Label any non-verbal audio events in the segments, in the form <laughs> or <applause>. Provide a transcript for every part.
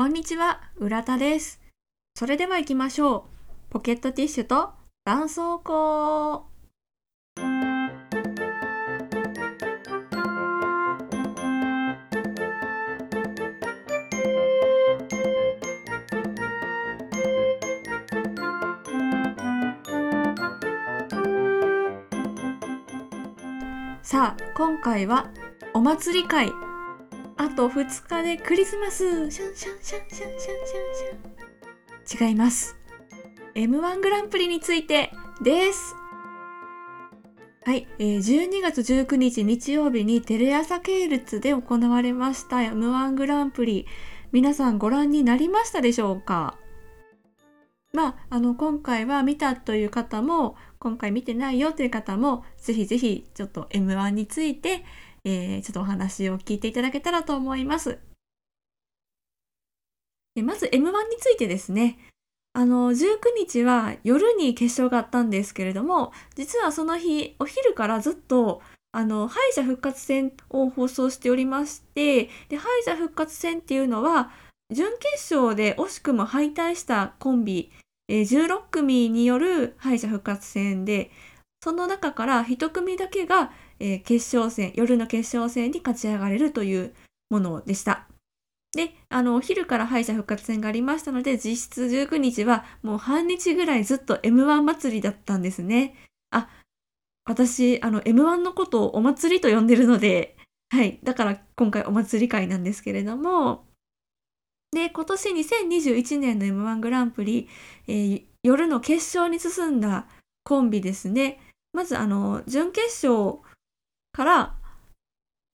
こんにちは、浦田です。それでは行きましょう。ポケットティッシュと絆創膏。さあ、今回はお祭り会。あと2日でクリスマスシャンシャンシャンシャンシャンシャンシャン違います。M1 グランプリについてです。はい、えー、12月19日日曜日にテレ朝系列で行われました M1 グランプリ。皆さんご覧になりましたでしょうか？まあ、あの、今回は見たという方も、今回見てないよという方も、ぜひぜひちょっと M1 について、えー、ちょっとお話を聞いていただけたらと思います。でまず M1 についてですね、あの、19日は夜に決勝があったんですけれども、実はその日、お昼からずっと、あの、敗者復活戦を放送しておりまして、で、敗者復活戦っていうのは、準決勝で惜しくも敗退したコンビ、えー、16組による敗者復活戦で、その中から1組だけが、えー、決勝戦、夜の決勝戦に勝ち上がれるというものでした。で、あの、お昼から敗者復活戦がありましたので、実質19日はもう半日ぐらいずっと M1 祭りだったんですね。あ、私、あの、M1 のことをお祭りと呼んでるので、はい。だから今回お祭り会なんですけれども、で、今年2021年の M1 グランプリ、えー、夜の決勝に進んだコンビですね。まず、あの、準決勝から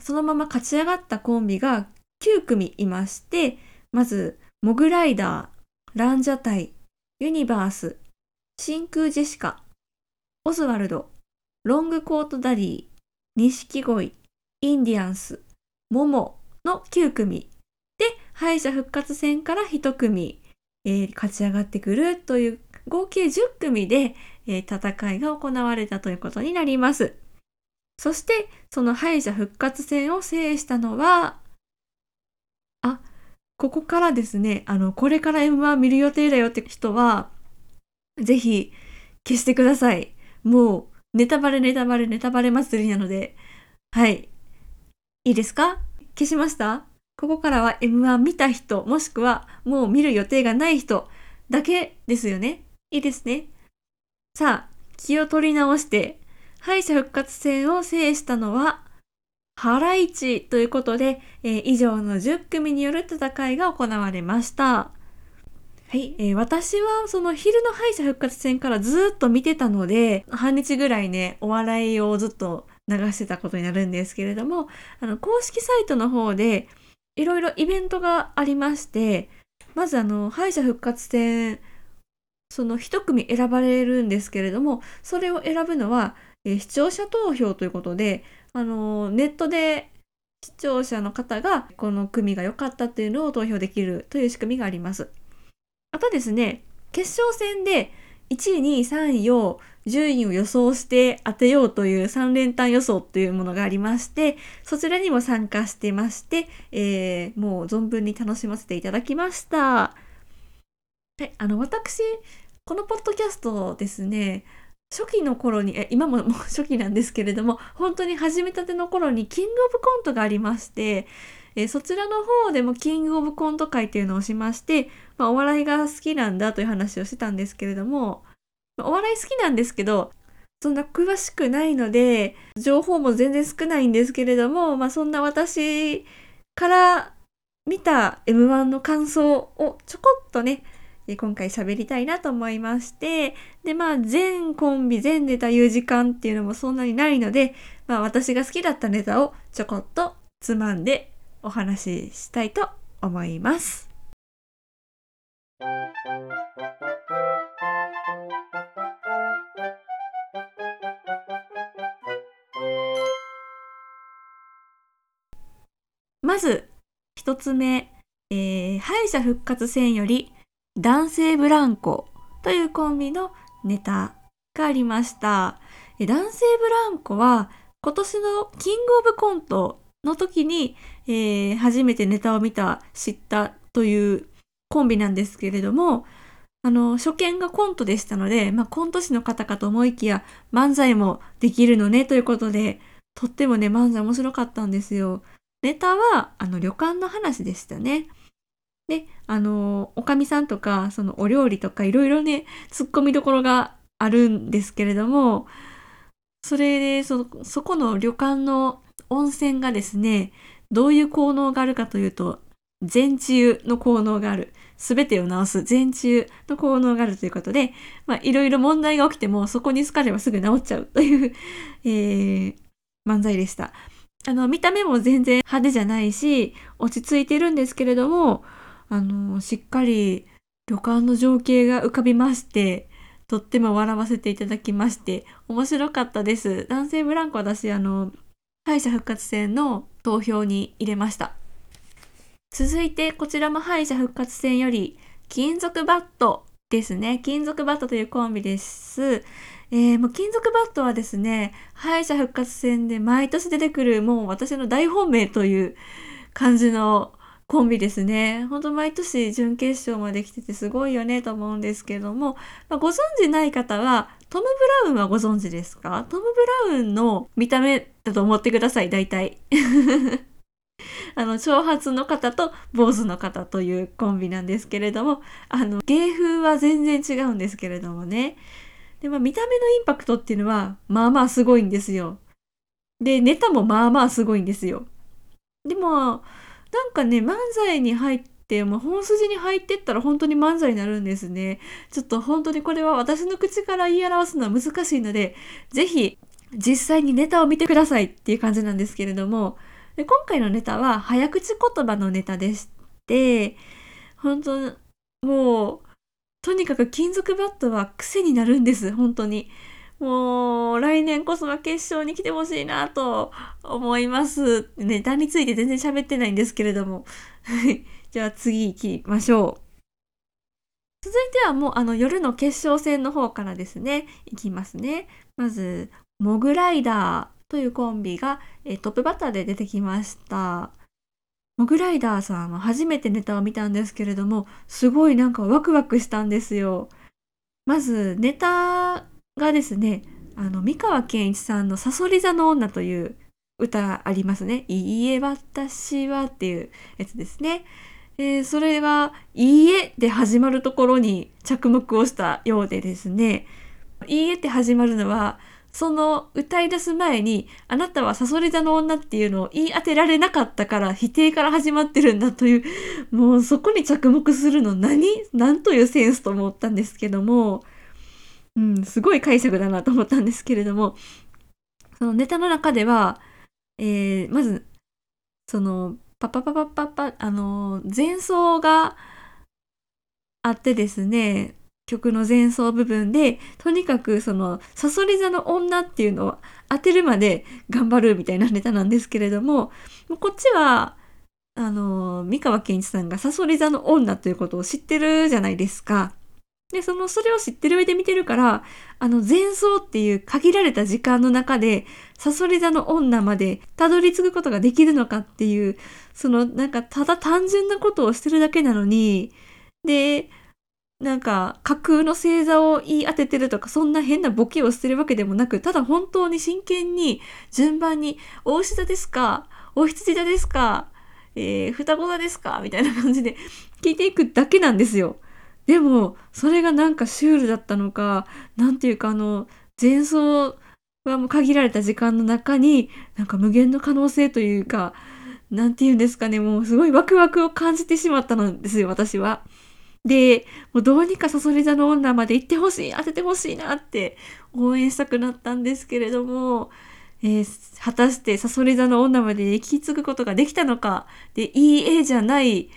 そのまま勝ち上がったコンビが9組いまして、まず、モグライダー、ランジャタイ、ユニバース、真空ジェシカ、オズワルド、ロングコートダディ、錦鯉、インディアンス、モモの9組で敗者復活戦から1組、えー、勝ち上がってくるという合計10組で、えー、戦いが行われたということになります。そしてその敗者復活戦を制したのはあここからですねあのこれから M1 見る予定だよって人はぜひ消してください。もうネタバレネタバレネタバレ祭りなのではいいいですか？消しました？ここからは M1 見た人、もしくはもう見る予定がない人だけですよね。いいですね。さあ、気を取り直して、敗者復活戦を制したのは、ハライチということで、えー、以上の10組による戦いが行われました。はい、えー、私はその昼の敗者復活戦からずっと見てたので、半日ぐらいね、お笑いをずっと流してたことになるんですけれども、あの、公式サイトの方で、いろいろイベントがありまして、まずあの、敗者復活戦、その一組選ばれるんですけれども、それを選ぶのは、えー、視聴者投票ということで、あのー、ネットで視聴者の方がこの組が良かったっていうのを投票できるという仕組みがあります。あとですね、決勝戦で1位、2位、3位を順位を予想して当てようという3連単予想というものがありまして、そちらにも参加してまして、えー、もう存分に楽しませていただきました。はい、あの、私、このポッドキャストですね、初期の頃に、え今ももう <laughs> 初期なんですけれども、本当に始めたての頃にキングオブコントがありまして、え、そちらの方でもキングオブコント会っていうのをしまして、まあ、お笑いが好きなんだという話をしてたんですけれども、お笑い好きなんですけど、そんな詳しくないので、情報も全然少ないんですけれども、まあそんな私から見た M1 の感想をちょこっとね、今回喋りたいなと思いまして、でまあ全コンビ全ネタ言う時間っていうのもそんなにないので、まあ私が好きだったネタをちょこっとつまんでお話ししたいと思います。まず、一つ目、えー、敗者復活戦より男性ブランコというコンビのネタがありました。男性ブランコは今年のキングオブコントの時に、えー、初めてネタを見た、知ったというコンビなんですけれども、あの、初見がコントでしたので、まあ、コント師の方かと思いきや、漫才もできるのね、ということで、とってもね、漫才面白かったんですよ。ネタは、あの、旅館の話でしたね。で、あの、おかみさんとか、そのお料理とか、いろいろね、突っ込みどころがあるんですけれども、それで、その、そこの旅館の温泉がですね、どういう効能があるかというと、全治癒の効能がある。すべてを治す全治癒の効能があるということで、まあ、いろいろ問題が起きても、そこに好かればすぐ治っちゃうという <laughs> えー、漫才でした。あの、見た目も全然派手じゃないし、落ち着いてるんですけれども、あの、しっかり旅館の情景が浮かびまして、とっても笑わせていただきまして、面白かったです。男性ブランコ私、あの、敗者復活戦の投票に入れました。続いて、こちらも敗者復活戦より、金属バットですね。金属バットというコンビです。えー、もう金属バットはですね、敗者復活戦で毎年出てくるもう私の大本命という感じのコンビですね。ほんと毎年準決勝まで来ててすごいよねと思うんですけども、まあ、ご存知ない方は、トム・ブラウンはご存知ですか？トム・ブラウンの見た目だと思ってください、大体。<laughs> あの、長髪の方と坊主の方というコンビなんですけれども、あの、芸風は全然違うんですけれどもね。で、まあ、見た目のインパクトっていうのは、まあまあすごいんですよ。で、ネタもまあまあすごいんですよ。でも、なんかね、漫才に入って、もう本筋に入ってったら本当に漫才になるんですね。ちょっと本当にこれは私の口から言い表すのは難しいので、ぜひ実際にネタを見てくださいっていう感じなんですけれども、で今回のネタは早口言葉のネタでして、本当もう、とにかく金属バットは癖になるんです、本当に。もう、来年こそは決勝に来てほしいなと思います。ネタについて全然喋ってないんですけれども。<laughs> じゃあ次行きましょう。続いてはもうあの夜の決勝戦の方からですね、いきますね。まず、モグライダーというコンビが、えトップバッターで出てきました。モグライダーさんは初めてネタを見たんですけれども、すごいなんかワクワクしたんですよ。まず、ネタがですね、あの、三河健一さんのサソリ座の女という歌ありますね。いいえ、私はっていうやつですね。えー、それは、いいえで始まるところに着目をしたようでですね、いいえって始まるのは、その歌い出す前に、あなたはサソリ座の女っていうのを言い当てられなかったから否定から始まってるんだという、もうそこに着目するの何？何というセンスと思ったんですけども、うん、すごい解釈だなと思ったんですけれども、そのネタの中では、えー、まず、その、パパパパパパ、あの、前奏があってですね、曲の前奏部分で、とにかくその、サソリ座の女っていうのを当てるまで頑張るみたいなネタなんですけれども、こっちは、あの、三河健一さんがサソリ座の女ということを知ってるじゃないですか。で、その、それを知ってる上で見てるから、あの、前奏っていう限られた時間の中で、サソリ座の女までたどり着くことができるのかっていう、その、なんか、ただ単純なことをしてるだけなのに、で、なんか架空の星座を言い当ててるとかそんな変なボケをしてるわけでもなくただ本当に真剣に順番に「お牛座ですかお羊座ですかえー、双子座ですか?」みたいな感じで聞いていくだけなんですよ。でもそれがなんかシュールだったのかなんていうかあの前奏はもう限られた時間の中になんか無限の可能性というかなんていうんですかねもうすごいワクワクを感じてしまったのですよ私は。で、もうどうにかサソリ座の女まで行ってほしい、当ててほしいなって応援したくなったんですけれども、えー、果たしてサソリ座の女まで行き継ぐことができたのか、で、いい絵じゃない、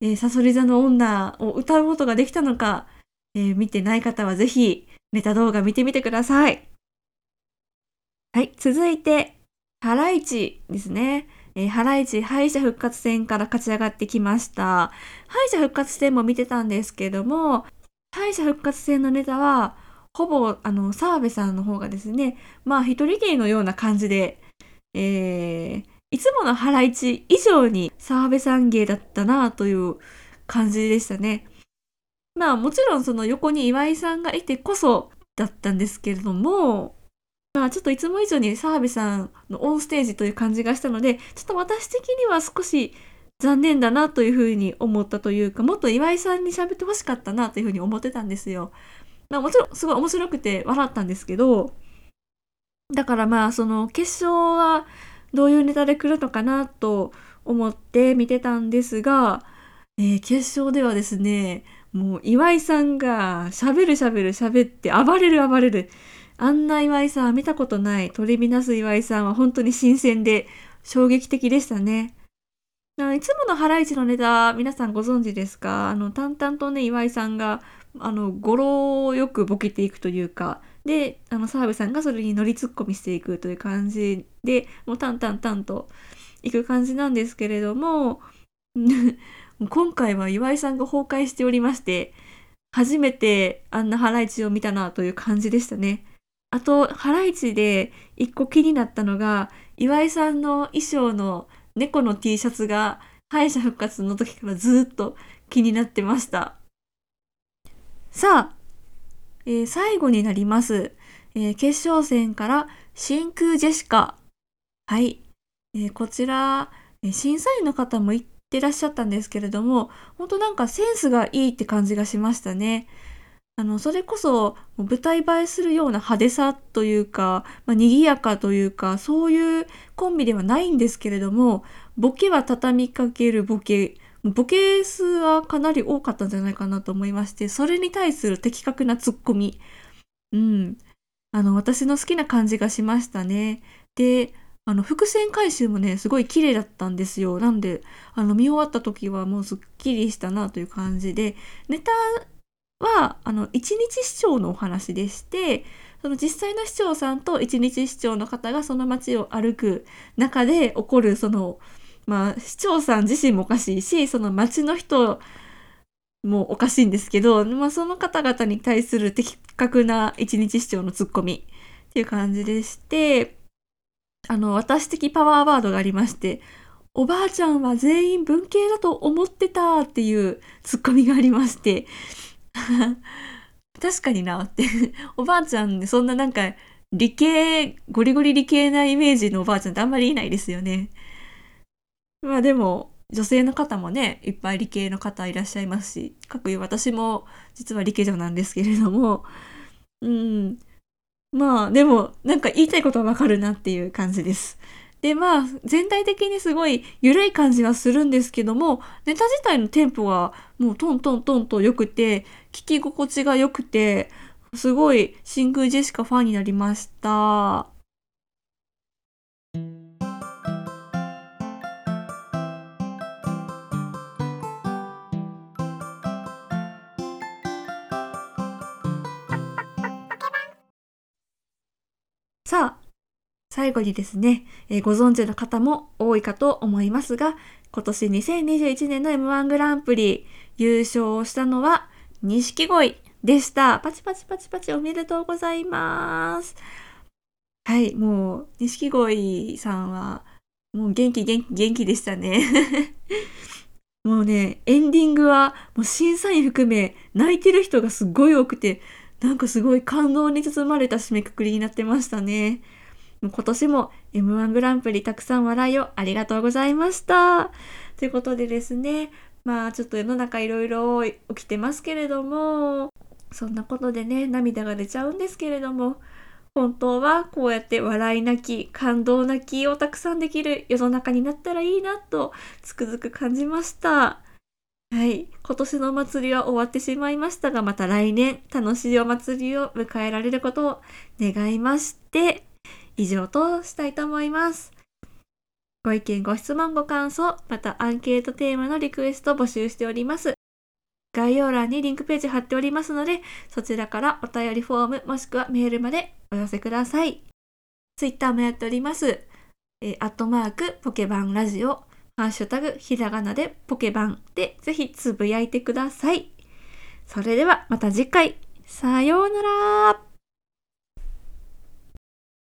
えー、サソリ座の女を歌うことができたのか、えー、見てない方はぜひネタ動画見てみてください。はい、続いて、ハライチですね。えー、ハライチ敗者復活戦から勝ち上がってきました。敗者復活戦も見てたんですけども、敗者復活戦のネタは、ほぼ、あの、澤部さんの方がですね、まあ、一人芸のような感じで、えー、いつものハライチ以上に澤部さん芸だったなという感じでしたね。まあもちろんその横に岩井さんがいてこそだったんですけれども、まあちょっといつも以上に澤部さんのオンステージという感じがしたので、ちょっと私的には少し残念だなというふうに思ったというか、もっと岩井さんに喋ってほしかったなというふうに思ってたんですよ。まあもちろんすごい面白くて笑ったんですけど、だからまあその決勝はどういうネタで来るのかなと思って見てたんですが、えー、決勝ではですね、もう岩井さんが喋る喋る喋って暴れる暴れる。あんな岩井さん見たことない。トリビナス岩井さんは本当に新鮮で衝撃的でしたね。いつものハライチのネタ、皆さんご存知ですか？あの、淡々とね、岩井さんが、あの、語呂よくボケていくというか、で、あの、澤部さんがそれに乗りツッコミしていくという感じで、もう淡々々といく感じなんですけれども、<laughs> 今回は岩井さんが崩壊しておりまして、初めてあんなハライチを見たなという感じでしたね。あと、ハライチで一個気になったのが、岩井さんの衣装の猫の T シャツが敗者復活の時からずっと気になってました。さあ、えー、最後になります。えー、決勝戦から真空ジェシカ。はい。えー、こちら、審査員の方も言ってらっしゃったんですけれども、本当なんかセンスがいいって感じがしましたね。あの、それこそ舞台映えするような派手さというか、まあ、賑やかというか、そういうコンビではないんですけれども、ボケは畳みかけるボケ、ボケ数はかなり多かったんじゃないかなと思いまして、それに対する的確なツッコミ。うん。あの、私の好きな感じがしましたね。で、あの、伏線回収もね、すごい綺麗だったんですよ。なんで、あの、見終わった時はもうすっきりしたなという感じで、ネタは、あの、一日市長のお話でして、その実際の市長さんと一日市長の方がその街を歩く中で起こる、その、まあ、市長さん自身もおかしいし、その街の人もおかしいんですけど、まあ、その方々に対する的確な一日市長のツッコミっていう感じでして、あの、私的パワーワードがありまして、おばあちゃんは全員文系だと思ってたっていうツッコミがありまして、<laughs> 確かになって。おばあちゃんそんななんか理系ゴリゴリ理系なイメージのおばあちゃんってあんまりいないですよね。まあでも女性の方もねいっぱい理系の方いらっしゃいますしかくいう私も実は理系女なんですけれどもうんまあでもなんか言いたいことはわかるなっていう感じですで、まあ、全体的にすごい緩い感じはするんですけども、ネタ自体のテンポはもうトントントンと良くて、聞き心地が良くて、すごい真空ジェシカファンになりました。最後にですね、えー、ご存知の方も多いかと思いますが、今年2021年の M1 グランプリ優勝をしたのは錦鯉でした。パチパチパチパチおめでとうございます。はい、もう錦鯉さんはもう元気元気元気でしたね。<laughs> もうね、エンディングはもう審査員含め泣いてる人がすごい多くて、なんかすごい感動に包まれた締めくくりになってましたね。今年も M1 グランプリたくさん笑いをありがとうございました。ということでですね、まあちょっと世の中いろいろ起きてますけれども、そんなことでね、涙が出ちゃうんですけれども、本当はこうやって笑い泣き、感動泣きをたくさんできる世の中になったらいいなとつくづく感じました。はい。今年のお祭りは終わってしまいましたが、また来年楽しいお祭りを迎えられることを願いまして、以上としたいと思います。ご意見、ご質問、ご感想、またアンケートテーマのリクエスト募集しております。概要欄にリンクページ貼っておりますので、そちらからお便りフォームもしくはメールまでお寄せください。ツイッターもやっております。えー、アットマークポケバンラジオ、ハッシュタグひらがなでポケバンでぜひつぶやいてください。それではまた次回。さようなら